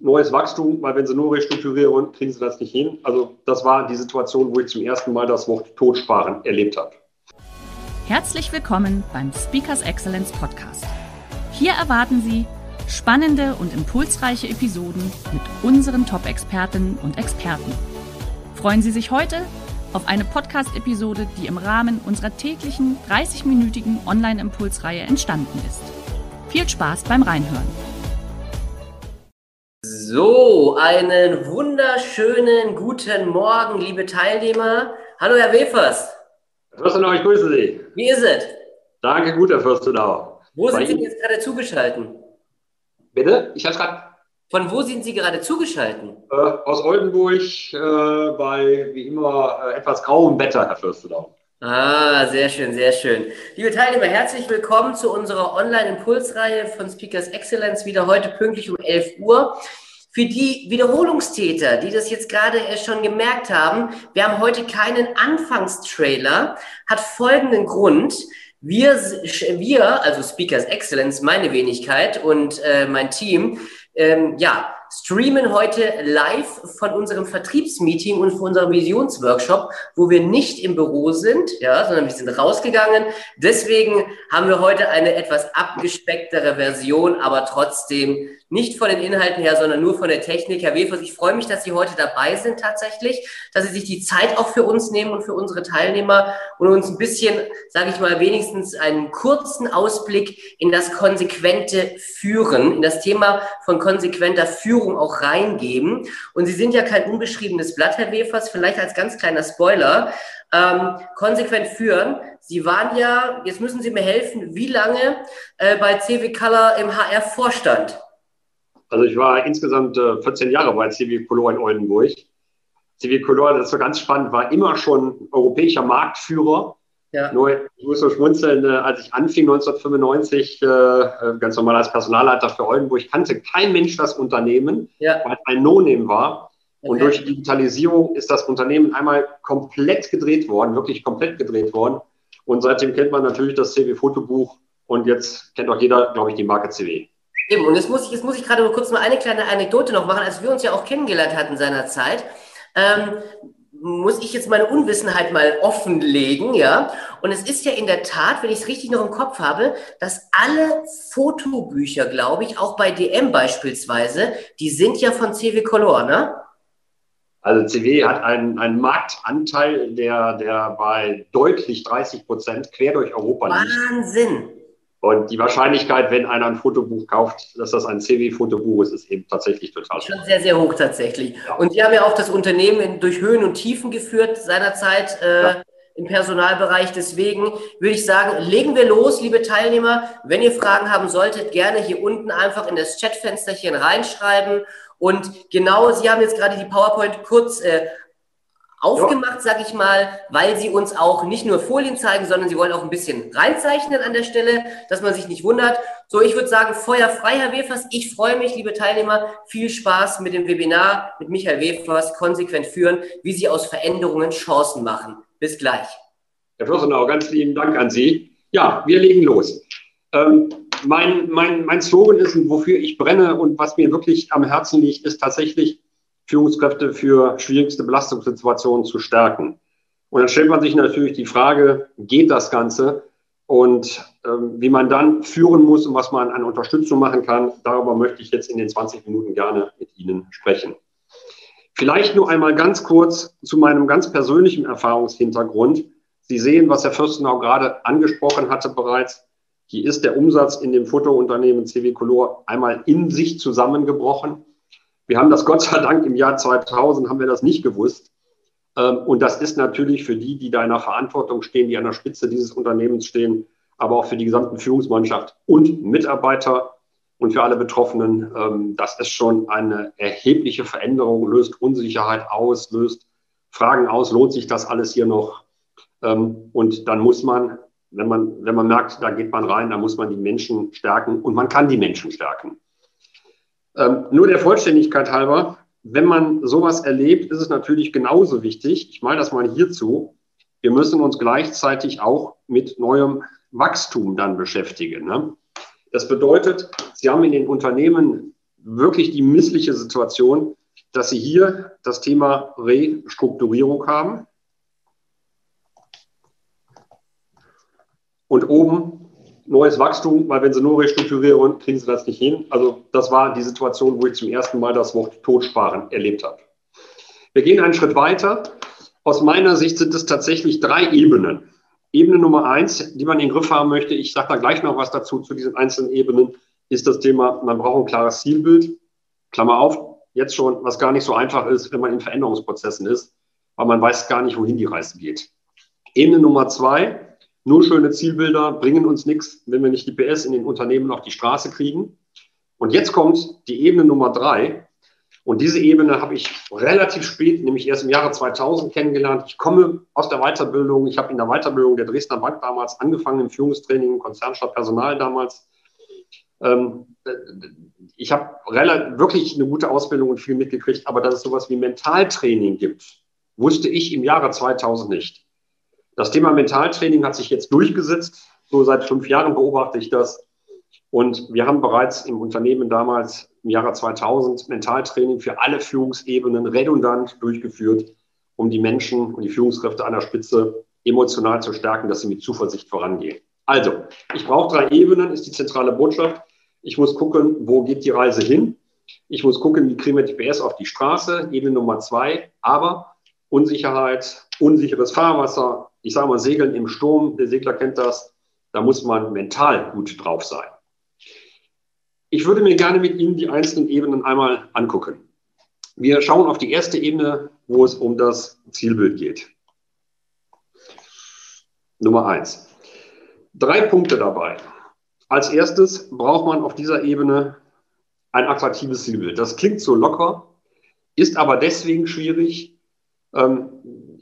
neues Wachstum, weil wenn sie nur restrukturieren, kriegen sie das nicht hin. Also das war die Situation, wo ich zum ersten Mal das Wort Totsparen erlebt habe. Herzlich willkommen beim Speakers Excellence Podcast. Hier erwarten Sie spannende und impulsreiche Episoden mit unseren Top-Expertinnen und Experten. Freuen Sie sich heute auf eine Podcast-Episode, die im Rahmen unserer täglichen 30-minütigen Online-Impulsreihe entstanden ist. Viel Spaß beim Reinhören. So, einen wunderschönen guten Morgen, liebe Teilnehmer. Hallo, Herr Wefers. Herr Fürstenau, ich grüße Sie. Wie ist es? Danke, gut, Herr Fürstenau. Wo sind Sie jetzt gerade zugeschaltet? Bitte? Ich habe gerade. Von wo sind Sie gerade zugeschaltet? Äh, aus Oldenburg äh, bei, wie immer, äh, etwas grauem Wetter, Herr Fürstenau. Ah, sehr schön, sehr schön. Liebe Teilnehmer, herzlich willkommen zu unserer Online-Impulsreihe von Speakers Excellence, wieder heute pünktlich um 11 Uhr. Für die Wiederholungstäter, die das jetzt gerade schon gemerkt haben, wir haben heute keinen Anfangstrailer, hat folgenden Grund. Wir, wir, also Speakers Excellence, meine Wenigkeit und äh, mein Team, ähm, ja, streamen heute live von unserem Vertriebsmeeting und von unserem Visionsworkshop, wo wir nicht im Büro sind, ja, sondern wir sind rausgegangen. Deswegen haben wir heute eine etwas abgespecktere Version, aber trotzdem nicht von den Inhalten her, sondern nur von der Technik. Herr Wefers, ich freue mich, dass Sie heute dabei sind tatsächlich, dass Sie sich die Zeit auch für uns nehmen und für unsere Teilnehmer und uns ein bisschen, sage ich mal, wenigstens einen kurzen Ausblick in das konsequente Führen, in das Thema von konsequenter Führung auch reingeben. Und Sie sind ja kein unbeschriebenes Blatt, Herr Wefers, vielleicht als ganz kleiner Spoiler. Ähm, konsequent führen. Sie waren ja, jetzt müssen Sie mir helfen, wie lange äh, bei CW Color im HR-Vorstand? Also ich war insgesamt äh, 14 Jahre bei CW Color in Oldenburg. CW Color, das war ganz spannend, war immer schon europäischer Marktführer. Ja. Nur, ich muss so schmunzeln, äh, als ich anfing 1995, äh, äh, ganz normal als Personalleiter für Oldenburg, kannte kein Mensch das Unternehmen, ja. weil es ein No-Name war. Okay. Und durch Digitalisierung ist das Unternehmen einmal komplett gedreht worden, wirklich komplett gedreht worden. Und seitdem kennt man natürlich das CW-Fotobuch und jetzt kennt auch jeder, glaube ich, die Marke CW. Eben, und jetzt muss ich, jetzt muss ich gerade kurz mal eine kleine Anekdote noch machen, als wir uns ja auch kennengelernt hatten seinerzeit. Ähm, muss ich jetzt meine Unwissenheit mal offenlegen, ja? Und es ist ja in der Tat, wenn ich es richtig noch im Kopf habe, dass alle Fotobücher, glaube ich, auch bei DM beispielsweise, die sind ja von CW Color, ne? Also CW hat einen, einen Marktanteil, der, der bei deutlich 30 Prozent quer durch Europa liegt. Wahnsinn! Und die Wahrscheinlichkeit, wenn einer ein Fotobuch kauft, dass das ein CW-Fotobuch ist, ist eben tatsächlich total hoch. Schon sehr, sehr hoch tatsächlich. Ja. Und Sie haben ja auch das Unternehmen in, durch Höhen und Tiefen geführt seinerzeit äh, ja. im Personalbereich. Deswegen würde ich sagen, legen wir los, liebe Teilnehmer. Wenn ihr Fragen haben solltet, gerne hier unten einfach in das Chatfensterchen reinschreiben. Und genau, Sie haben jetzt gerade die PowerPoint kurz äh, aufgemacht, sag ich mal, weil sie uns auch nicht nur Folien zeigen, sondern sie wollen auch ein bisschen reinzeichnen an der Stelle, dass man sich nicht wundert. So, ich würde sagen, Feuer frei, Herr Wefers. Ich freue mich, liebe Teilnehmer. Viel Spaß mit dem Webinar mit Michael Wefers, konsequent führen, wie Sie aus Veränderungen Chancen machen. Bis gleich. Herr Fürstenau, ganz lieben Dank an Sie. Ja, wir legen los. Ähm, mein, mein, mein Slogan ist, wofür ich brenne und was mir wirklich am Herzen liegt, ist tatsächlich Führungskräfte für schwierigste Belastungssituationen zu stärken. Und dann stellt man sich natürlich die Frage, geht das Ganze? Und ähm, wie man dann führen muss und was man an Unterstützung machen kann, darüber möchte ich jetzt in den 20 Minuten gerne mit Ihnen sprechen. Vielleicht nur einmal ganz kurz zu meinem ganz persönlichen Erfahrungshintergrund. Sie sehen, was Herr Fürstenau gerade angesprochen hatte bereits. Hier ist der Umsatz in dem Fotounternehmen CW Color einmal in sich zusammengebrochen. Wir haben das Gott sei Dank im Jahr 2000 haben wir das nicht gewusst. Ähm, und das ist natürlich für die, die da in der Verantwortung stehen, die an der Spitze dieses Unternehmens stehen, aber auch für die gesamte Führungsmannschaft und Mitarbeiter und für alle Betroffenen. Ähm, das ist schon eine erhebliche Veränderung, löst Unsicherheit aus, löst Fragen aus, lohnt sich das alles hier noch? Ähm, und dann muss man, wenn man, wenn man merkt, da geht man rein, dann muss man die Menschen stärken und man kann die Menschen stärken. Ähm, nur der Vollständigkeit halber, wenn man sowas erlebt, ist es natürlich genauso wichtig, ich meine das mal hierzu, wir müssen uns gleichzeitig auch mit neuem Wachstum dann beschäftigen. Ne? Das bedeutet, Sie haben in den Unternehmen wirklich die missliche Situation, dass Sie hier das Thema Restrukturierung haben. Und oben neues Wachstum, weil wenn Sie nur restrukturieren, kriegen Sie das nicht hin. Also das war die Situation, wo ich zum ersten Mal das Wort Totsparen erlebt habe. Wir gehen einen Schritt weiter. Aus meiner Sicht sind es tatsächlich drei Ebenen. Ebene Nummer eins, die man in den Griff haben möchte, ich sage da gleich noch was dazu zu diesen einzelnen Ebenen, ist das Thema, man braucht ein klares Zielbild. Klammer auf, jetzt schon, was gar nicht so einfach ist, wenn man in Veränderungsprozessen ist, weil man weiß gar nicht, wohin die Reise geht. Ebene Nummer zwei, nur schöne Zielbilder bringen uns nichts, wenn wir nicht die PS in den Unternehmen auf die Straße kriegen. Und jetzt kommt die Ebene Nummer drei. Und diese Ebene habe ich relativ spät, nämlich erst im Jahre 2000 kennengelernt. Ich komme aus der Weiterbildung. Ich habe in der Weiterbildung der Dresdner Bank damals angefangen, im Führungstraining, Konzernstadt Personal damals. Ähm, ich habe wirklich eine gute Ausbildung und viel mitgekriegt, aber dass es sowas wie Mentaltraining gibt, wusste ich im Jahre 2000 nicht. Das Thema Mentaltraining hat sich jetzt durchgesetzt. So seit fünf Jahren beobachte ich das. Und wir haben bereits im Unternehmen damals im Jahre 2000 Mentaltraining für alle Führungsebenen redundant durchgeführt, um die Menschen und die Führungskräfte an der Spitze emotional zu stärken, dass sie mit Zuversicht vorangehen. Also, ich brauche drei Ebenen, ist die zentrale Botschaft. Ich muss gucken, wo geht die Reise hin. Ich muss gucken, wie kriegen wir die PS auf die Straße, Ebene Nummer zwei. Aber Unsicherheit, unsicheres Fahrwasser, ich sage mal Segeln im Sturm, der Segler kennt das, da muss man mental gut drauf sein. Ich würde mir gerne mit Ihnen die einzelnen Ebenen einmal angucken. Wir schauen auf die erste Ebene, wo es um das Zielbild geht. Nummer eins. Drei Punkte dabei. Als erstes braucht man auf dieser Ebene ein attraktives Zielbild. Das klingt so locker, ist aber deswegen schwierig,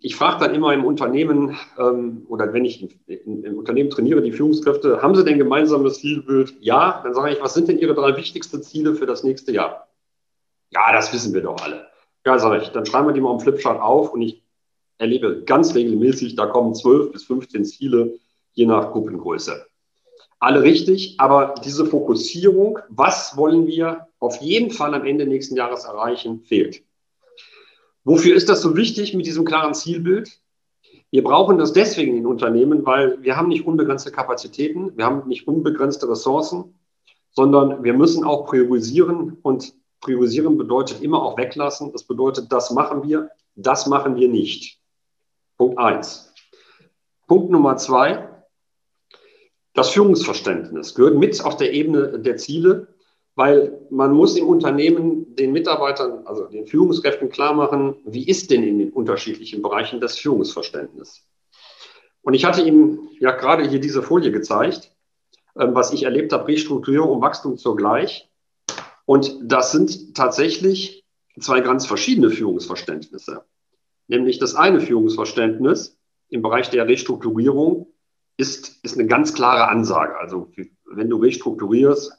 ich frage dann immer im Unternehmen ähm, oder wenn ich im Unternehmen trainiere, die Führungskräfte, haben sie denn gemeinsames Zielbild? Ja, dann sage ich, was sind denn Ihre drei wichtigsten Ziele für das nächste Jahr? Ja, das wissen wir doch alle. Ja, sage ich, dann schreiben wir die mal am Flipchart auf und ich erlebe ganz regelmäßig, da kommen 12 bis 15 Ziele, je nach Gruppengröße. Alle richtig, aber diese Fokussierung, was wollen wir auf jeden Fall am Ende nächsten Jahres erreichen, fehlt. Wofür ist das so wichtig mit diesem klaren Zielbild? Wir brauchen das deswegen in Unternehmen, weil wir haben nicht unbegrenzte Kapazitäten, wir haben nicht unbegrenzte Ressourcen, sondern wir müssen auch priorisieren und priorisieren bedeutet immer auch weglassen. Das bedeutet, das machen wir, das machen wir nicht. Punkt eins. Punkt Nummer zwei. Das Führungsverständnis gehört mit auf der Ebene der Ziele weil man muss im Unternehmen den Mitarbeitern, also den Führungskräften klar machen, wie ist denn in den unterschiedlichen Bereichen das Führungsverständnis. Und ich hatte Ihnen ja gerade hier diese Folie gezeigt, ähm, was ich erlebt habe, Restrukturierung und Wachstum zugleich. Und das sind tatsächlich zwei ganz verschiedene Führungsverständnisse. Nämlich das eine Führungsverständnis im Bereich der Restrukturierung ist, ist eine ganz klare Ansage. Also wenn du restrukturierst,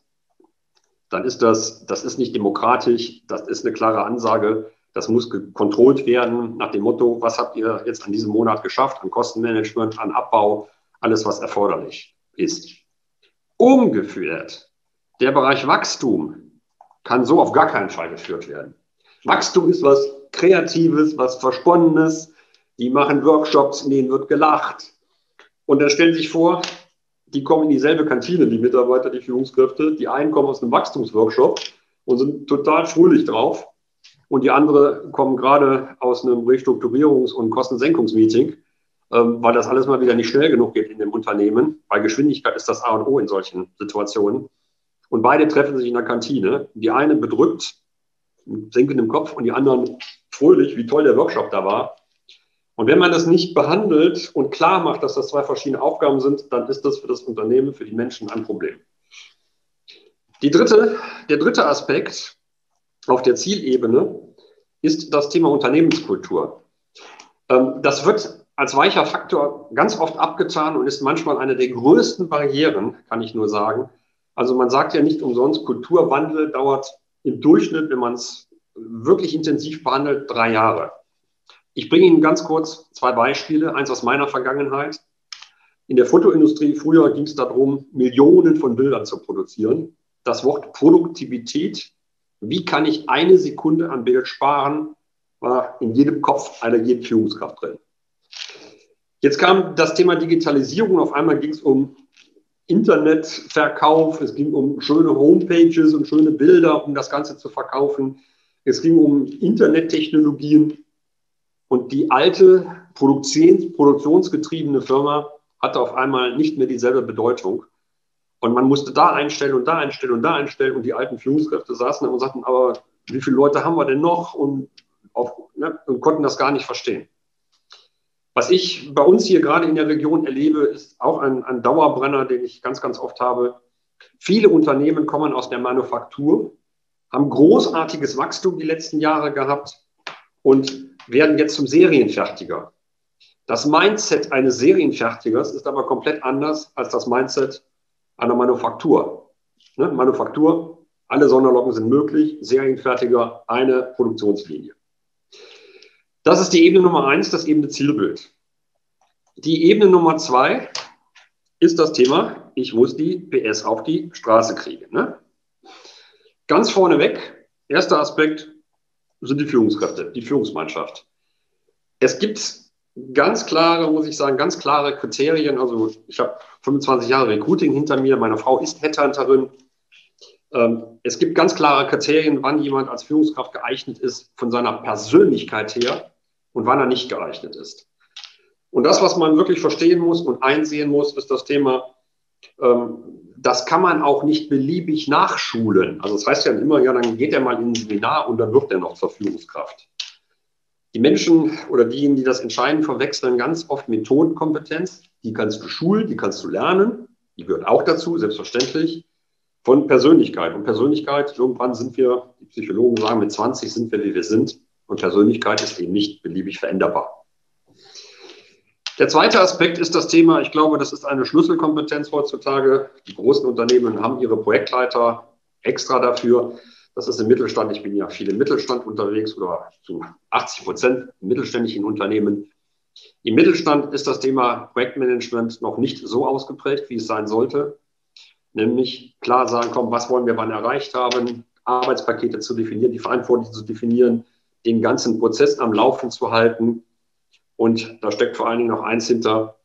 dann ist das, das ist nicht demokratisch, das ist eine klare Ansage, das muss kontrolliert werden nach dem Motto, was habt ihr jetzt an diesem Monat geschafft, an Kostenmanagement, an Abbau, alles, was erforderlich ist. Umgeführt, der Bereich Wachstum kann so auf gar keinen Fall geführt werden. Wachstum ist was Kreatives, was Versponnenes. Die machen Workshops, in denen wird gelacht. Und dann stellen Sie sich vor, die kommen in dieselbe Kantine, die Mitarbeiter, die Führungskräfte. Die einen kommen aus einem Wachstumsworkshop und sind total fröhlich drauf. Und die anderen kommen gerade aus einem Restrukturierungs- und Kostensenkungsmeeting, ähm, weil das alles mal wieder nicht schnell genug geht in dem Unternehmen. Bei Geschwindigkeit ist das A und O in solchen Situationen. Und beide treffen sich in der Kantine. Die eine bedrückt, mit sinkendem Kopf, und die anderen fröhlich, wie toll der Workshop da war. Und wenn man das nicht behandelt und klar macht, dass das zwei verschiedene Aufgaben sind, dann ist das für das Unternehmen, für die Menschen ein Problem. Die dritte, der dritte Aspekt auf der Zielebene ist das Thema Unternehmenskultur. Ähm, das wird als weicher Faktor ganz oft abgetan und ist manchmal eine der größten Barrieren, kann ich nur sagen. Also man sagt ja nicht umsonst, Kulturwandel dauert im Durchschnitt, wenn man es wirklich intensiv behandelt, drei Jahre. Ich bringe Ihnen ganz kurz zwei Beispiele, eins aus meiner Vergangenheit. In der Fotoindustrie früher ging es darum, Millionen von Bildern zu produzieren. Das Wort Produktivität, wie kann ich eine Sekunde am Bild sparen, war in jedem Kopf einer jeden Führungskraft drin. Jetzt kam das Thema Digitalisierung. Auf einmal ging es um Internetverkauf, es ging um schöne Homepages und schöne Bilder, um das Ganze zu verkaufen. Es ging um Internettechnologien. Und die alte Produktions produktionsgetriebene Firma hatte auf einmal nicht mehr dieselbe Bedeutung. Und man musste da einstellen und da einstellen und da einstellen. Und die alten Führungskräfte saßen und sagten, aber wie viele Leute haben wir denn noch? Und, auf, ne, und konnten das gar nicht verstehen. Was ich bei uns hier gerade in der Region erlebe, ist auch ein, ein Dauerbrenner, den ich ganz, ganz oft habe. Viele Unternehmen kommen aus der Manufaktur, haben großartiges Wachstum die letzten Jahre gehabt und werden jetzt zum Serienfertiger. Das Mindset eines Serienfertigers ist aber komplett anders als das Mindset einer Manufaktur. Ne? Manufaktur, alle Sonderlocken sind möglich, Serienfertiger, eine Produktionslinie. Das ist die Ebene Nummer eins, das ebene Zielbild. Die Ebene Nummer zwei ist das Thema, ich muss die PS auf die Straße kriegen. Ne? Ganz vorneweg, erster Aspekt sind die Führungskräfte, die Führungsmannschaft. Es gibt ganz klare, muss ich sagen, ganz klare Kriterien. Also ich habe 25 Jahre Recruiting hinter mir, meine Frau ist Headhunterin. Ähm, es gibt ganz klare Kriterien, wann jemand als Führungskraft geeignet ist von seiner Persönlichkeit her und wann er nicht geeignet ist. Und das, was man wirklich verstehen muss und einsehen muss, ist das Thema, ähm, das kann man auch nicht beliebig nachschulen. Also das heißt ja immer, ja, dann geht er mal in ein Seminar und dann wird er noch zur Führungskraft. Die Menschen oder diejenigen, die das entscheiden, verwechseln ganz oft Methodenkompetenz. Die kannst du schulen, die kannst du lernen. Die gehört auch dazu, selbstverständlich, von Persönlichkeit. Und Persönlichkeit, irgendwann sind wir, die Psychologen sagen, mit 20 sind wir, wie wir sind. Und Persönlichkeit ist eben nicht beliebig veränderbar. Der zweite Aspekt ist das Thema, ich glaube, das ist eine Schlüsselkompetenz heutzutage. Die großen Unternehmen haben ihre Projektleiter extra dafür. Das ist im Mittelstand. Ich bin ja viel im Mittelstand unterwegs oder zu 80 Prozent mittelständischen Unternehmen. Im Mittelstand ist das Thema Projektmanagement noch nicht so ausgeprägt, wie es sein sollte. Nämlich klar sagen, komm, was wollen wir wann erreicht haben, Arbeitspakete zu definieren, die Verantwortung zu definieren, den ganzen Prozess am Laufen zu halten. Und da steckt vor allen Dingen noch eins hinter.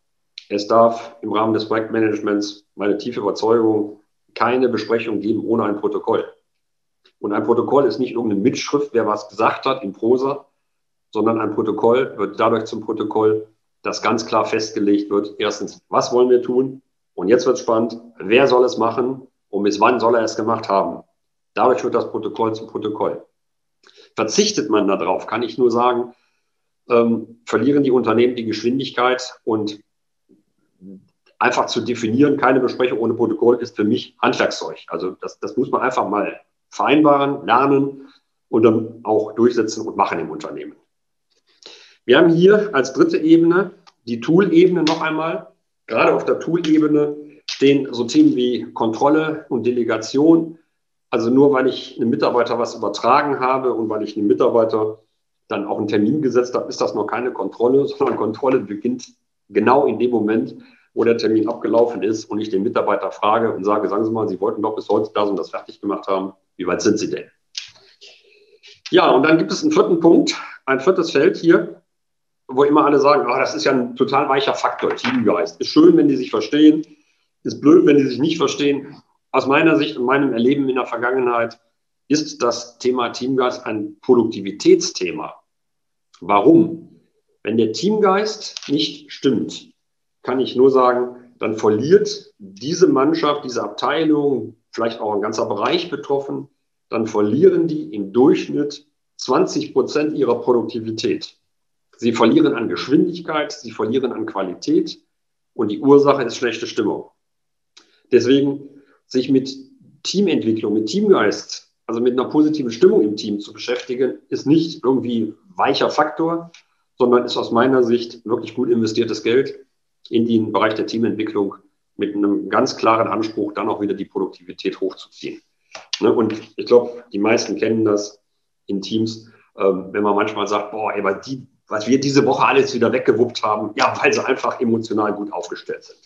Es darf im Rahmen des Projektmanagements meine tiefe Überzeugung keine Besprechung geben ohne ein Protokoll. Und ein Protokoll ist nicht irgendeine Mitschrift, wer was gesagt hat in Prosa, sondern ein Protokoll wird dadurch zum Protokoll, dass ganz klar festgelegt wird, erstens, was wollen wir tun? Und jetzt wird spannend, wer soll es machen und bis wann soll er es gemacht haben? Dadurch wird das Protokoll zum Protokoll. Verzichtet man darauf, kann ich nur sagen, ähm, verlieren die Unternehmen die Geschwindigkeit und einfach zu definieren, keine Besprechung ohne Protokoll ist für mich Handwerkszeug. Also das, das muss man einfach mal vereinbaren, lernen und dann auch durchsetzen und machen im Unternehmen. Wir haben hier als dritte Ebene die Tool-Ebene noch einmal. Gerade auf der Tool-Ebene stehen so Themen wie Kontrolle und Delegation, also nur weil ich einem Mitarbeiter was übertragen habe und weil ich einem Mitarbeiter dann auch einen Termin gesetzt habe, ist das noch keine Kontrolle, sondern Kontrolle beginnt genau in dem Moment, wo der Termin abgelaufen ist und ich den Mitarbeiter frage und sage, sagen Sie mal, Sie wollten doch bis heute das und das fertig gemacht haben. Wie weit sind Sie denn? Ja, und dann gibt es einen vierten Punkt, ein viertes Feld hier, wo immer alle sagen, oh, das ist ja ein total weicher Faktor, Teamgeist. Ist schön, wenn die sich verstehen, ist blöd, wenn die sich nicht verstehen aus meiner Sicht und meinem Erleben in der Vergangenheit ist das Thema Teamgeist ein Produktivitätsthema. Warum? Wenn der Teamgeist nicht stimmt, kann ich nur sagen, dann verliert diese Mannschaft, diese Abteilung, vielleicht auch ein ganzer Bereich betroffen, dann verlieren die im Durchschnitt 20 Prozent ihrer Produktivität. Sie verlieren an Geschwindigkeit, sie verlieren an Qualität und die Ursache ist schlechte Stimmung. Deswegen sich mit Teamentwicklung, mit Teamgeist, also mit einer positiven Stimmung im Team zu beschäftigen, ist nicht irgendwie weicher Faktor, sondern ist aus meiner Sicht wirklich gut investiertes Geld in den Bereich der Teamentwicklung mit einem ganz klaren Anspruch, dann auch wieder die Produktivität hochzuziehen. Ne? Und ich glaube, die meisten kennen das in Teams, ähm, wenn man manchmal sagt, boah, ey, die, was wir diese Woche alles wieder weggewuppt haben, ja, weil sie einfach emotional gut aufgestellt sind.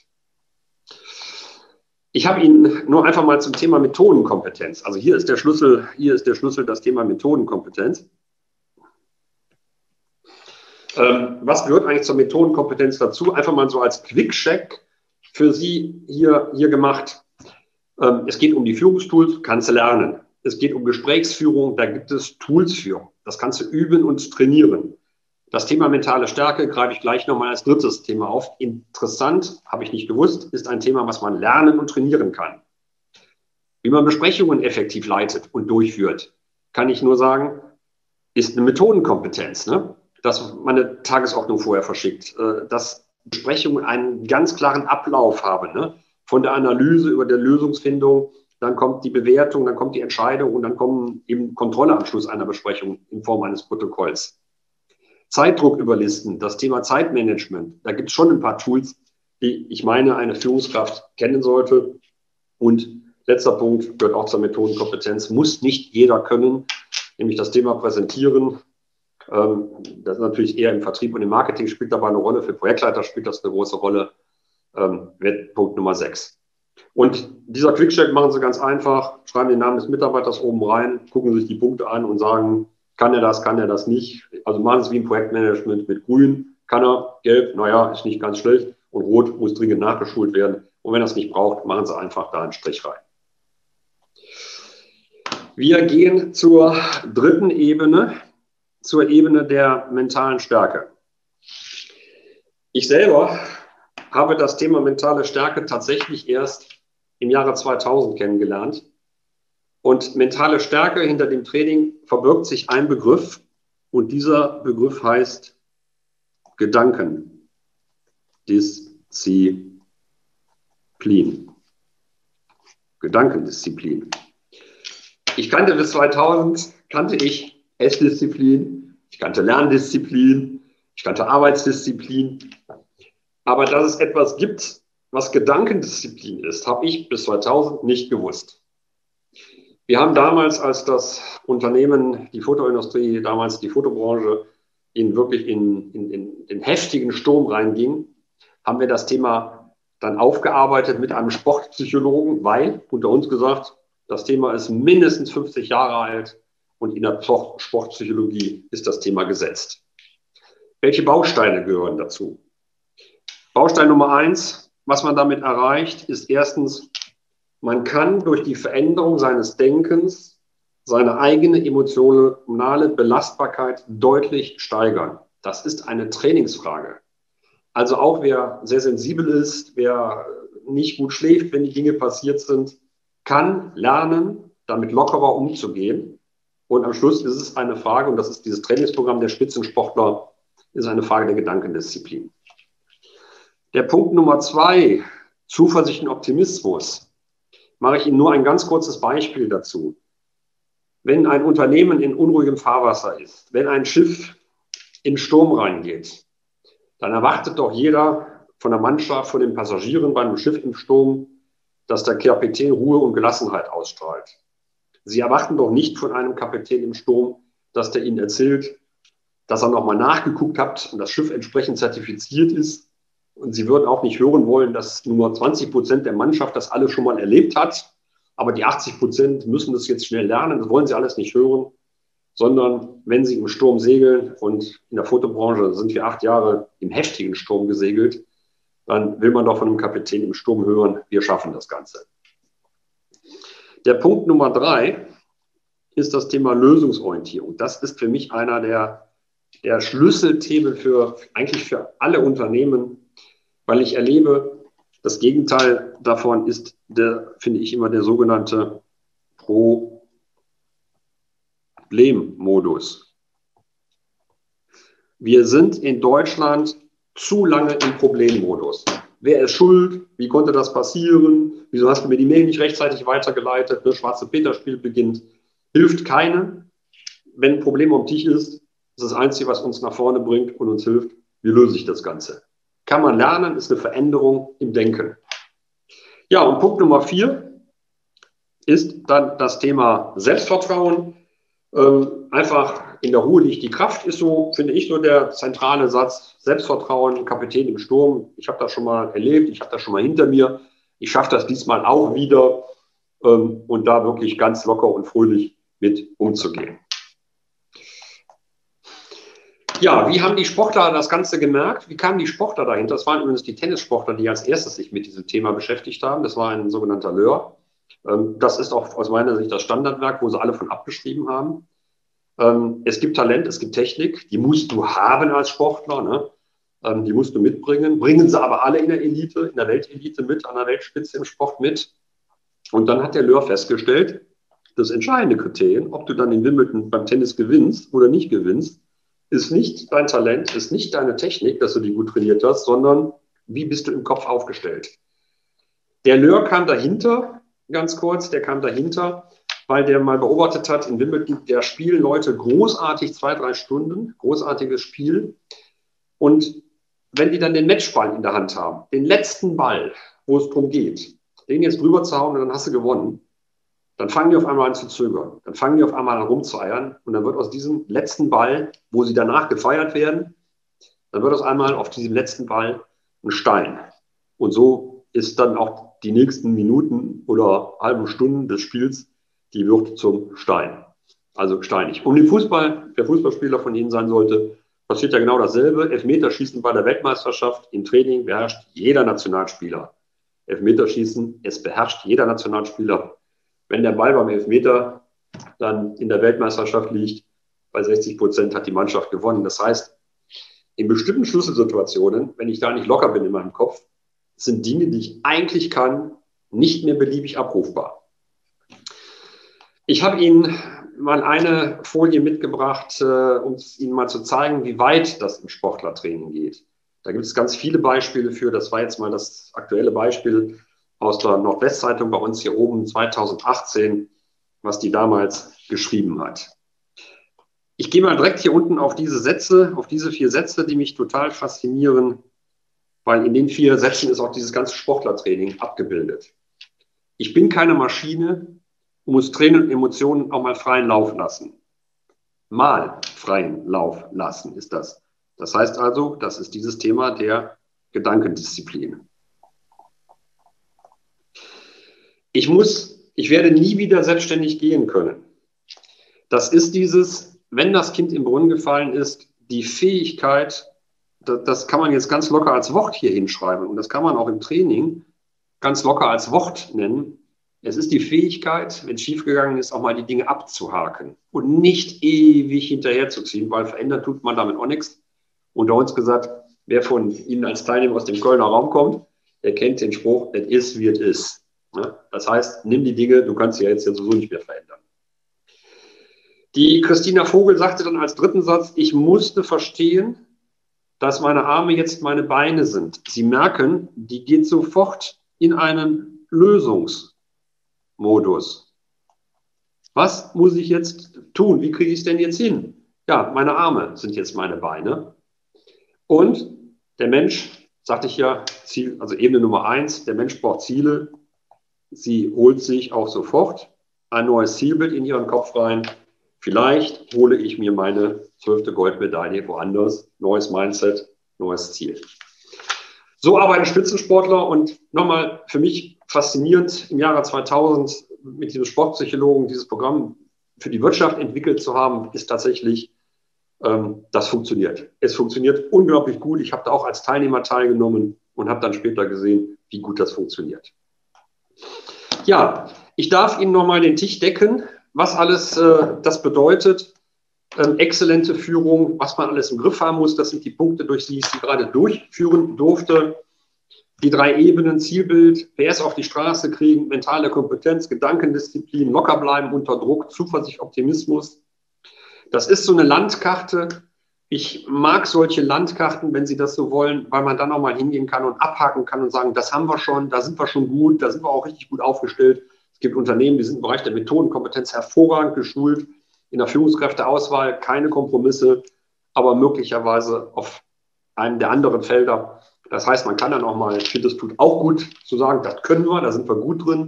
Ich habe Ihnen nur einfach mal zum Thema Methodenkompetenz. Also hier ist der Schlüssel, hier ist der Schlüssel das Thema Methodenkompetenz. Ähm, was gehört eigentlich zur Methodenkompetenz dazu? Einfach mal so als Quick-Check für Sie hier, hier gemacht. Ähm, es geht um die Führungstools, kannst du lernen. Es geht um Gesprächsführung, da gibt es Tools für. Das kannst du üben und trainieren. Das Thema mentale Stärke greife ich gleich nochmal als drittes Thema auf. Interessant, habe ich nicht gewusst, ist ein Thema, was man lernen und trainieren kann. Wie man Besprechungen effektiv leitet und durchführt, kann ich nur sagen, ist eine Methodenkompetenz. Ne? Dass man eine Tagesordnung vorher verschickt, äh, dass Besprechungen einen ganz klaren Ablauf haben. Ne? Von der Analyse über der Lösungsfindung, dann kommt die Bewertung, dann kommt die Entscheidung und dann kommen eben Kontrolle am Schluss einer Besprechung in Form eines Protokolls. Zeitdruck überlisten, das Thema Zeitmanagement, da gibt es schon ein paar Tools, die ich meine, eine Führungskraft kennen sollte. Und letzter Punkt gehört auch zur Methodenkompetenz, muss nicht jeder können, nämlich das Thema präsentieren. Ähm, das ist natürlich eher im Vertrieb und im Marketing spielt dabei eine Rolle. Für Projektleiter spielt das eine große Rolle. Ähm, Punkt Nummer sechs. Und dieser Quickcheck machen Sie ganz einfach, schreiben den Namen des Mitarbeiters oben rein, gucken sich die Punkte an und sagen, kann er das, kann er das nicht. Also machen Sie es wie im Projektmanagement mit Grün, kann er, Gelb, naja, ist nicht ganz schlecht und Rot muss dringend nachgeschult werden. Und wenn er es nicht braucht, machen Sie einfach da einen Strich rein. Wir gehen zur dritten Ebene, zur Ebene der mentalen Stärke. Ich selber habe das Thema mentale Stärke tatsächlich erst im Jahre 2000 kennengelernt und mentale Stärke hinter dem Training verbirgt sich ein Begriff und dieser Begriff heißt Gedankendisziplin. Gedankendisziplin. Ich kannte bis 2000, kannte ich Essdisziplin, ich kannte Lerndisziplin, ich kannte Arbeitsdisziplin. Aber dass es etwas gibt, was Gedankendisziplin ist, habe ich bis 2000 nicht gewusst. Wir haben damals, als das Unternehmen, die Fotoindustrie, damals die Fotobranche, in wirklich in, in, in den heftigen Sturm reinging, haben wir das Thema dann aufgearbeitet mit einem Sportpsychologen, weil, unter uns gesagt, das Thema ist mindestens 50 Jahre alt und in der Sportpsychologie ist das Thema gesetzt. Welche Bausteine gehören dazu? Baustein Nummer eins, was man damit erreicht, ist erstens man kann durch die Veränderung seines Denkens seine eigene emotionale Belastbarkeit deutlich steigern. Das ist eine Trainingsfrage. Also auch wer sehr sensibel ist, wer nicht gut schläft, wenn die Dinge passiert sind, kann lernen, damit lockerer umzugehen. Und am Schluss ist es eine Frage, und das ist dieses Trainingsprogramm der Spitzensportler, ist eine Frage der Gedankendisziplin. Der Punkt Nummer zwei, Zuversicht und Optimismus mache ich Ihnen nur ein ganz kurzes Beispiel dazu. Wenn ein Unternehmen in unruhigem Fahrwasser ist, wenn ein Schiff in Sturm reingeht, dann erwartet doch jeder von der Mannschaft, von den Passagieren bei einem Schiff im Sturm, dass der Kapitän Ruhe und Gelassenheit ausstrahlt. Sie erwarten doch nicht von einem Kapitän im Sturm, dass der Ihnen erzählt, dass er nochmal nachgeguckt hat und das Schiff entsprechend zertifiziert ist und sie würden auch nicht hören wollen, dass nur 20 Prozent der Mannschaft das alles schon mal erlebt hat. Aber die 80 Prozent müssen das jetzt schnell lernen. Das wollen sie alles nicht hören. Sondern wenn sie im Sturm segeln und in der Fotobranche sind wir acht Jahre im heftigen Sturm gesegelt, dann will man doch von einem Kapitän im Sturm hören, wir schaffen das Ganze. Der Punkt Nummer drei ist das Thema Lösungsorientierung. Das ist für mich einer der, der Schlüsselthemen für eigentlich für alle Unternehmen, weil ich erlebe, das Gegenteil davon ist, der, finde ich immer der sogenannte Problemmodus. Wir sind in Deutschland zu lange im Problemmodus. wer ist schuld, wie konnte das passieren, wieso hast du mir die Mail nicht rechtzeitig weitergeleitet, das schwarze Peter-Spiel beginnt, hilft keine. Wenn ein Problem am Tisch ist, ist das Einzige, was uns nach vorne bringt und uns hilft, wie löse ich das Ganze. Kann man lernen, ist eine Veränderung im Denken. Ja, und Punkt Nummer vier ist dann das Thema Selbstvertrauen. Ähm, einfach in der Ruhe liegt die Kraft, ist so, finde ich, so der zentrale Satz. Selbstvertrauen, Kapitän im Sturm. Ich habe das schon mal erlebt, ich habe das schon mal hinter mir. Ich schaffe das diesmal auch wieder ähm, und da wirklich ganz locker und fröhlich mit umzugehen. Ja, wie haben die Sportler das Ganze gemerkt? Wie kamen die Sportler dahinter? Das waren übrigens die Tennissportler, die als erstes sich mit diesem Thema beschäftigt haben. Das war ein sogenannter Lör. Ähm, das ist auch aus meiner Sicht das Standardwerk, wo sie alle von abgeschrieben haben. Ähm, es gibt Talent, es gibt Technik, die musst du haben als Sportler, ne? Ähm, die musst du mitbringen. Bringen sie aber alle in der Elite, in der Weltelite mit, an der Weltspitze im Sport mit. Und dann hat der Lör festgestellt, das entscheidende Kriterium, ob du dann in Wimbledon beim Tennis gewinnst oder nicht gewinnst, ist nicht dein Talent, ist nicht deine Technik, dass du die gut trainiert hast, sondern wie bist du im Kopf aufgestellt. Der Lör kam dahinter, ganz kurz, der kam dahinter, weil der mal beobachtet hat, in Wimbledon, der spielen Leute großartig zwei, drei Stunden, großartiges Spiel. Und wenn die dann den Matchball in der Hand haben, den letzten Ball, wo es darum geht, den jetzt drüber zu hauen und dann hast du gewonnen, dann fangen die auf einmal an zu zögern. Dann fangen die auf einmal an rumzueiern und dann wird aus diesem letzten Ball, wo sie danach gefeiert werden, dann wird aus einmal auf diesem letzten Ball ein Stein. Und so ist dann auch die nächsten Minuten oder halben Stunden des Spiels, die wird zum Stein. Also steinig. Um den Fußball, der Fußballspieler von Ihnen sein sollte, passiert ja genau dasselbe. Elfmeterschießen bei der Weltmeisterschaft im Training beherrscht jeder Nationalspieler. Elfmeterschießen, es beherrscht jeder Nationalspieler wenn der Ball beim Elfmeter dann in der Weltmeisterschaft liegt, bei 60 Prozent hat die Mannschaft gewonnen. Das heißt, in bestimmten Schlüsselsituationen, wenn ich da nicht locker bin in meinem Kopf, sind Dinge, die ich eigentlich kann, nicht mehr beliebig abrufbar. Ich habe Ihnen mal eine Folie mitgebracht, äh, um Ihnen mal zu zeigen, wie weit das im Sportlertraining geht. Da gibt es ganz viele Beispiele für. Das war jetzt mal das aktuelle Beispiel aus der Nordwestzeitung bei uns hier oben 2018, was die damals geschrieben hat. Ich gehe mal direkt hier unten auf diese Sätze, auf diese vier Sätze, die mich total faszinieren, weil in den vier Sätzen ist auch dieses ganze Sportlertraining abgebildet. Ich bin keine Maschine und muss Tränen und Emotionen auch mal freien Lauf lassen. Mal freien Lauf lassen ist das. Das heißt also, das ist dieses Thema der Gedankendisziplin. Ich muss, ich werde nie wieder selbstständig gehen können. Das ist dieses, wenn das Kind im Brunnen gefallen ist, die Fähigkeit, das, das kann man jetzt ganz locker als Wort hier hinschreiben und das kann man auch im Training ganz locker als Wort nennen. Es ist die Fähigkeit, wenn es schiefgegangen ist, auch mal die Dinge abzuhaken und nicht ewig hinterherzuziehen, weil verändern tut man damit auch nichts. Unter uns gesagt, wer von Ihnen als Teilnehmer aus dem Kölner Raum kommt, der kennt den Spruch, es ist, wie es ist. Ne? Das heißt, nimm die Dinge, du kannst sie ja jetzt ja sowieso nicht mehr verändern. Die Christina Vogel sagte dann als dritten Satz, ich musste verstehen, dass meine Arme jetzt meine Beine sind. Sie merken, die geht sofort in einen Lösungsmodus. Was muss ich jetzt tun? Wie kriege ich es denn jetzt hin? Ja, meine Arme sind jetzt meine Beine. Und der Mensch, sagte ich ja, Ziel, also Ebene Nummer eins, der Mensch braucht Ziele, Sie holt sich auch sofort ein neues Zielbild in ihren Kopf rein. Vielleicht hole ich mir meine zwölfte Goldmedaille woanders. Neues Mindset, neues Ziel. So arbeiten Spitzensportler und nochmal für mich faszinierend im Jahre 2000 mit diesem Sportpsychologen dieses Programm für die Wirtschaft entwickelt zu haben, ist tatsächlich, ähm, das funktioniert. Es funktioniert unglaublich gut. Ich habe da auch als Teilnehmer teilgenommen und habe dann später gesehen, wie gut das funktioniert. Ja, ich darf Ihnen nochmal den Tisch decken, was alles äh, das bedeutet. Ähm, exzellente Führung, was man alles im Griff haben muss. Das sind die Punkte, durch die ich Sie gerade durchführen durfte. Die drei Ebenen, Zielbild, PS auf die Straße kriegen, mentale Kompetenz, Gedankendisziplin, locker bleiben unter Druck, Zuversicht, Optimismus. Das ist so eine Landkarte, Ich mag solche Landkarten, wenn Sie das so wollen, weil man dann auch mal hingehen kann und abhaken kann und sagen, das haben wir schon, da sind wir schon gut, da sind wir auch richtig gut aufgestellt. Es gibt Unternehmen, die sind im Bereich der Methodenkompetenz hervorragend geschult, in der Führungskräfteauswahl keine Kompromisse, aber möglicherweise auf einem der anderen Felder. Das heißt, man kann dann auch mal, ich finde, es tut auch gut zu sagen, das können wir, da sind wir gut drin,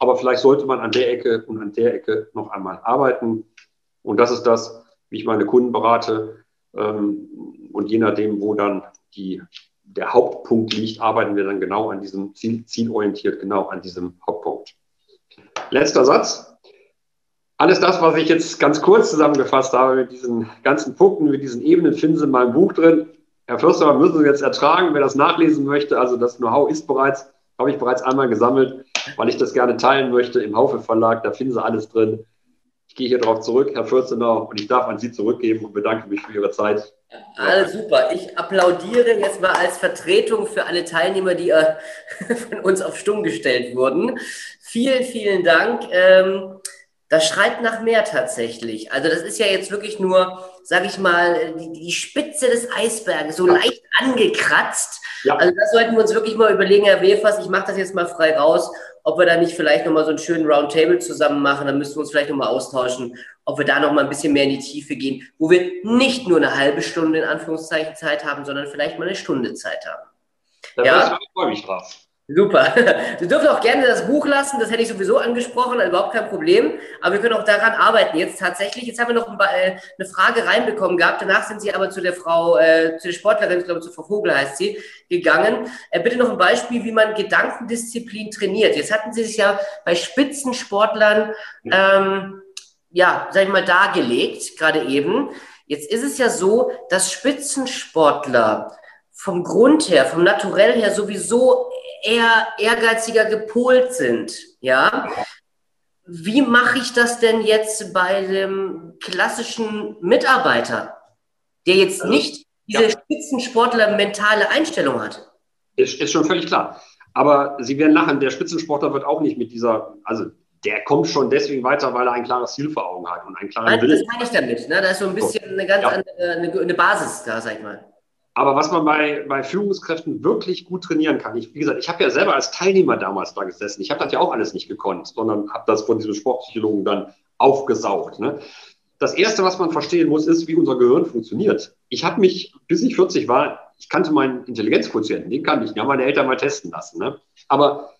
aber vielleicht sollte man an der Ecke und an der Ecke noch einmal arbeiten. Und das ist das, wie ich meine Kunden berate und je nachdem, wo dann die, der Hauptpunkt liegt, arbeiten wir dann genau an diesem Ziel, zielorientiert, genau an diesem Hauptpunkt. Letzter Satz. Alles das, was ich jetzt ganz kurz zusammengefasst habe mit diesen ganzen Punkten, mit diesen Ebenen, finden Sie in meinem Buch drin. Herr Fürster, müssen Sie jetzt ertragen, wer das nachlesen möchte. Also das Know-how ist bereits, habe ich bereits einmal gesammelt, weil ich das gerne teilen möchte im Haufe Verlag. Da finden Sie alles drin. Ich gehe hier darauf zurück, Herr Fürzenau, und ich darf an Sie zurückgeben und bedanke mich für Ihre Zeit. Alles super. Ich applaudiere jetzt mal als Vertretung für alle Teilnehmer, die äh, von uns auf Stumm gestellt wurden. Vielen, vielen Dank. Ähm, das schreit nach mehr tatsächlich. Also das ist ja jetzt wirklich nur, sage ich mal, die, Spitze des Eisberges, so leicht angekratzt. Ja. Also das sollten wir uns wirklich mal überlegen, Herr Wefers, ich mache das jetzt mal frei raus ob wir da nicht vielleicht nochmal so einen schönen Roundtable zusammen machen. Dann müssen wir uns vielleicht nochmal austauschen, ob wir da nochmal ein bisschen mehr in die Tiefe gehen, wo wir nicht nur eine halbe Stunde in Anführungszeichen Zeit haben, sondern vielleicht mal eine Stunde Zeit haben. Da ja? freue mich drauf. Super. Sie dürfen auch gerne das Buch lassen, das hätte ich sowieso angesprochen, überhaupt kein Problem. Aber wir können auch daran arbeiten. Jetzt tatsächlich, jetzt haben wir noch äh, eine Frage reinbekommen gehabt. Danach sind Sie aber zu der Frau, äh, zu der Sportlerin, ich glaube, zu Frau Vogel heißt sie, gegangen. Äh, bitte noch ein Beispiel, wie man Gedankendisziplin trainiert. Jetzt hatten Sie sich ja bei Spitzensportlern, ähm, ja, sag ich mal, dargelegt, gerade eben. Jetzt ist es ja so, dass Spitzensportler vom Grund her, vom Naturell her sowieso eher ehrgeiziger gepolt sind, ja. Wie mache ich das denn jetzt bei dem klassischen Mitarbeiter, der jetzt nicht diese ja. Spitzensportler mentale Einstellung hat? Ist, ist schon völlig klar. Aber Sie werden lachen, der Spitzensportler wird auch nicht mit dieser, also der kommt schon deswegen weiter, weil er ein klares Ziel vor Augen hat und ein klares Willen. Das meine ich damit. Ne? Da ist so ein bisschen eine ganz ja. andere eine, eine Basis da, sag ich mal. Aber was man bei, bei Führungskräften wirklich gut trainieren kann, ich, wie gesagt, ich habe ja selber als Teilnehmer damals da gesessen. Ich habe das ja auch alles nicht gekonnt, sondern habe das von diesem Sportpsychologen dann aufgesaugt. Ne? Das Erste, was man verstehen muss, ist, wie unser Gehirn funktioniert. Ich habe mich, bis ich 40 war, ich kannte meinen Intelligenzquotienten, den kannte ich, den haben meine Eltern mal testen lassen. Ne? Aber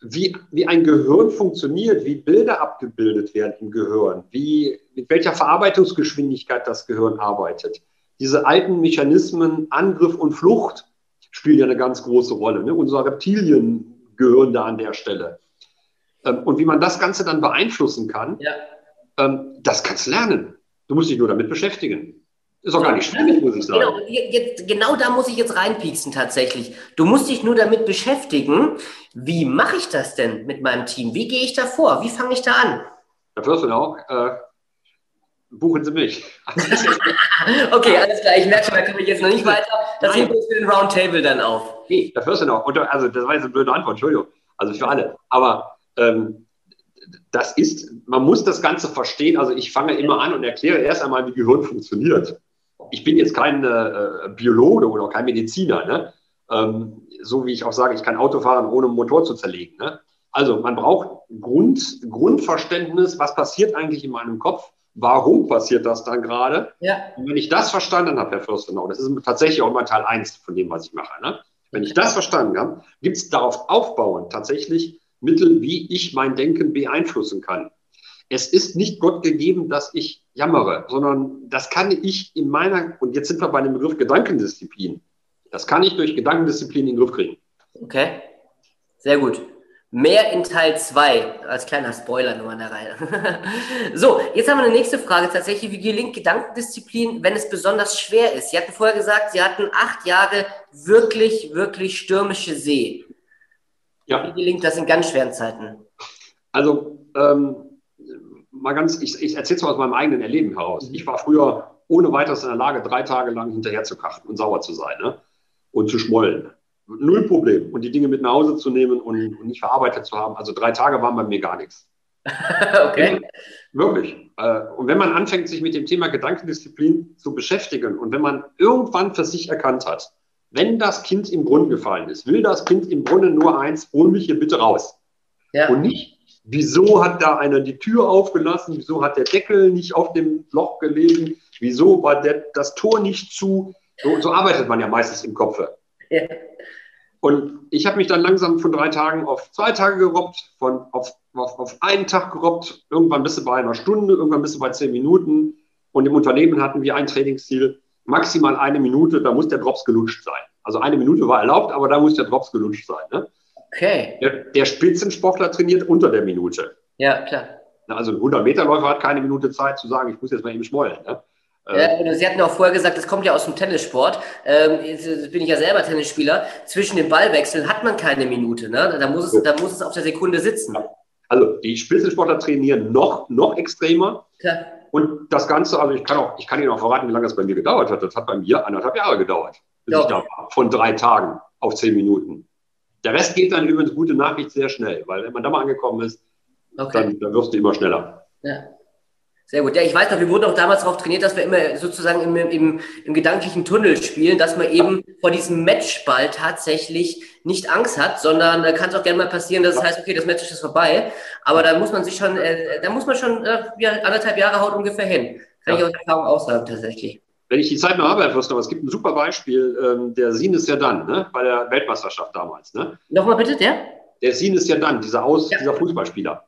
wie, wie ein Gehirn funktioniert, wie Bilder abgebildet werden im Gehirn, wie, mit welcher Verarbeitungsgeschwindigkeit das Gehirn arbeitet, diese alten Mechanismen Angriff und Flucht spielen ja eine ganz große Rolle. Ne? Unsere Reptilien gehören da an der Stelle. Ähm, und wie man das Ganze dann beeinflussen kann, ja. ähm, das kannst du lernen. Du musst dich nur damit beschäftigen. Ist auch gar nicht schwierig, muss ich sagen. Genau, jetzt, genau da muss ich jetzt reinpieksen tatsächlich. Du musst dich nur damit beschäftigen, wie mache ich das denn mit meinem Team? Wie gehe ich da vor? Wie fange ich da an? Du auch. Äh, buchen Sie mich. okay, alles klar. Ich merke schon, da komme ich jetzt noch nicht weiter. Das heben wir uns für den Roundtable dann auf. Nee, das hörst du noch. Also, das war jetzt eine blöde Antwort, Entschuldigung. Also für alle. Aber ähm, das ist, man muss das Ganze verstehen. Also ich fange immer an und erkläre erst einmal, wie Gehirn funktioniert. Ich bin jetzt kein äh, Biologe oder kein Mediziner. Ne? Ähm, so wie ich auch sage, ich kann Auto fahren, ohne einen Motor zu zerlegen. Ne? Also man braucht Grund, Grundverständnis, was passiert eigentlich in meinem Kopf warum passiert das dann gerade? Ja. Und wenn ich das verstanden habe, Herr Fürstenau, das ist tatsächlich auch mal Teil 1 von dem, was ich mache. Ne? Wenn ich das verstanden habe, gibt es darauf aufbauend tatsächlich Mittel, wie ich mein Denken beeinflussen kann. Es ist nicht Gott gegeben, dass ich jammere, sondern das kann ich in meiner, und jetzt sind wir bei dem Begriff Gedankendisziplin, das kann ich durch Gedankendisziplin in den Griff kriegen. Okay, sehr gut. Mehr in Teil 2, als kleiner Spoiler nur an der Reihe. so, jetzt haben wir eine nächste Frage tatsächlich. Wie gelingt Gedankendisziplin, wenn es besonders schwer ist? Sie hatten vorher gesagt, Sie hatten acht Jahre wirklich, wirklich stürmische See. Ja. Wie gelingt das in ganz schweren Zeiten? Also, ähm, mal ganz, ich, ich erzähle es mal aus meinem eigenen Erleben heraus. Ich war früher ohne weiteres in der Lage, drei Tage lang hinterher zu kachten und sauer zu sein ne? und zu schmollen. Null Problem. Und die Dinge mit nach Hause zu nehmen und, und, nicht verarbeitet zu haben. Also drei Tage waren bei mir gar nichts. okay. Wirklich. Äh, und wenn man anfängt, sich mit dem Thema Gedankendisziplin zu beschäftigen und wenn man irgendwann für sich erkannt hat, wenn das Kind im Brunnen gefallen ist, will das Kind im Brunnen nur eins, hol mich hier bitte raus. Ja. Und nicht, wieso hat da einer die Tür aufgelassen, wieso hat der Deckel nicht auf dem Loch gelegen, wieso war der, das Tor nicht zu. So, so arbeitet man ja meistens im Kopfe. Ja. Und ich habe mich dann langsam von drei Tagen auf zwei Tage gerobbt, von auf, auf, auf einen Tag gerobbt. Irgendwann bist du bei einer Stunde, irgendwann bist du bei zehn Minuten. Und im Unternehmen hatten wir ein Trainingsziel, maximal eine Minute, da muss der Drops gelutscht sein. Also eine Minute war erlaubt, aber da muss der Drops gelutscht sein. Ne? Okay. Der, der, Spitzensportler trainiert unter der Minute. Ja, klar. Also ein 100-Meter-Läufer hat keine Minute Zeit zu sagen, ich muss jetzt mal eben schmollen. Ne? Ja, Sie hatten auch vorher gesagt, das kommt ja aus dem Tennissport. Ähm, jetzt bin ich ja selber Tennisspieler. Zwischen den Ballwechseln hat man keine Minute. Ne? Da, muss es, da muss es auf der Sekunde sitzen. Also die Spitzensportler trainieren noch, noch extremer. Ja. Und das Ganze, also ich kann, auch, ich kann Ihnen auch verraten, wie lange das bei mir gedauert hat. Das hat bei mir anderthalb Jahre gedauert. Bis ja. ich da war. Von drei Tagen auf zehn Minuten. Der Rest geht dann übrigens gute Nachricht sehr schnell, weil wenn man da mal angekommen ist, okay. dann, dann wirst du immer schneller. Ja. Sehr gut. Ja, ich weiß noch, wir wurden auch damals darauf trainiert, dass wir immer sozusagen im, im, im gedanklichen Tunnel spielen, dass man eben vor diesem Matchball tatsächlich nicht Angst hat, sondern da kann es auch gerne mal passieren, dass es heißt, okay, das Match ist vorbei. Aber da muss man sich schon, äh, da muss man schon äh, ja, anderthalb Jahre haut ungefähr hin. Kann ja. ich aus Erfahrung aussagen tatsächlich. Wenn ich die Zeit noch habe, Herr aber es gibt ein super Beispiel, ähm, der Sin ist ja dann, ne? bei der Weltmeisterschaft damals. Ne? Nochmal bitte, der? Der Sin ist ja dann, dieser, Aus, ja. dieser Fußballspieler.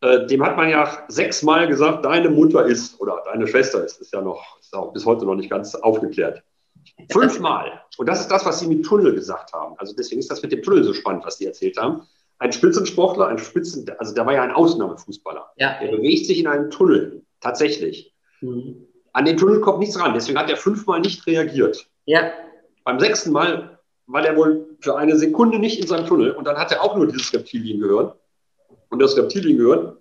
Äh, dem hat man ja sechsmal gesagt, deine Mutter ist oder deine Schwester ist, ist ja noch, ist auch bis heute noch nicht ganz aufgeklärt. Fünfmal. Und das ist das, was Sie mit Tunnel gesagt haben. Also deswegen ist das mit dem Tunnel so spannend, was Sie erzählt haben. Ein Spitzensportler, ein Spitzen, also der war ja ein Ausnahmefußballer. Ja. Der bewegt sich in einem Tunnel, tatsächlich. Mhm. An den Tunnel kommt nichts ran. Deswegen hat er fünfmal nicht reagiert. Ja. Beim sechsten Mal war der wohl für eine Sekunde nicht in seinem Tunnel und dann hat er auch nur dieses Reptilien gehört und das Reptilien gehört,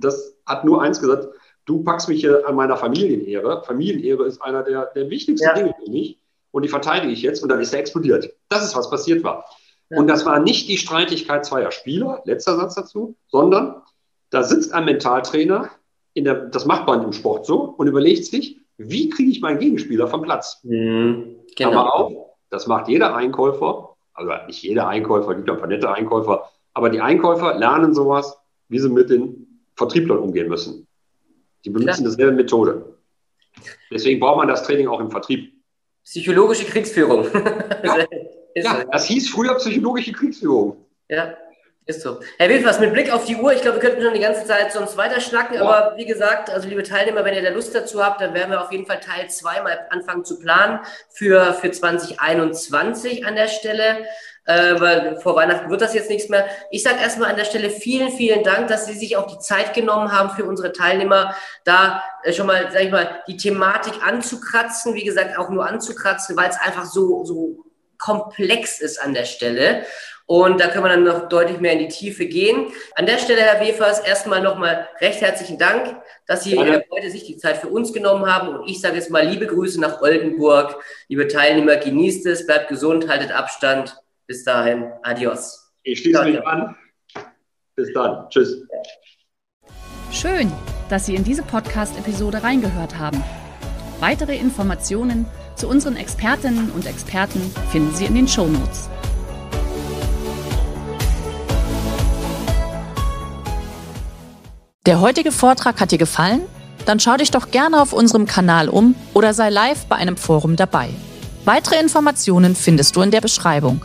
das hat nur eins gesagt, du packst mich hier an meiner Familienehre. Familienehre ist einer der, der wichtigsten ja. Dinge für mich und die verteidige ich jetzt und dann ist er explodiert. Das ist, was passiert war. Ja. Und das war nicht die Streitigkeit zweier Spieler, letzter Satz dazu, sondern da sitzt ein Mentaltrainer, in der, das macht man im Sport so, und überlegt sich, wie kriege ich meinen Gegenspieler vom Platz? Mhm, genau. Aber auch, das macht jeder Einkäufer, also nicht jeder Einkäufer, gibt ja ein paar nette Einkäufer, aber die Einkäufer lernen sowas, wie sie mit den Vertrieblern umgehen müssen. Die benutzen dieselbe Methode. Deswegen braucht man das Training auch im Vertrieb. Psychologische Kriegsführung. Ja, ja das hieß früher psychologische Kriegsführung. Ja, ist so. Herr Wilfers, mit Blick auf die Uhr, ich glaube, wir könnten schon die ganze Zeit sonst weiter schnacken, ja. aber wie gesagt, also liebe Teilnehmer, wenn ihr da Lust dazu habt, dann werden wir auf jeden Fall Teil 2 mal anfangen zu planen für, für 2021 an der Stelle äh, weil vor Weihnachten wird das jetzt nichts mehr. Ich sage erstmal an der Stelle vielen, vielen Dank, dass Sie sich auch die Zeit genommen haben für unsere Teilnehmer, da äh, schon mal, sag ich mal, die Thematik anzukratzen, wie gesagt, auch nur anzukratzen, weil es einfach so, so komplex ist an der Stelle. Und da können wir dann noch deutlich mehr in die Tiefe gehen. An der Stelle, Herr Wefers, erstmal nochmal recht herzlichen Dank, dass Sie ja. heute sich die Zeit für uns genommen haben. Und ich sage jetzt mal liebe Grüße nach Oldenburg. Liebe Teilnehmer, genießt es, bleibt gesund, haltet Abstand. Bis dahin, adios. Ich schließe mich an. Bis dann. Tschüss. Schön, dass Sie in diese Podcast-Episode reingehört haben. Weitere Informationen zu unseren Expertinnen und Experten finden Sie in den Show Notes. Der heutige Vortrag hat dir gefallen? Dann schau dich doch gerne auf unserem Kanal um oder sei live bei einem Forum dabei. Weitere Informationen findest du in der Beschreibung.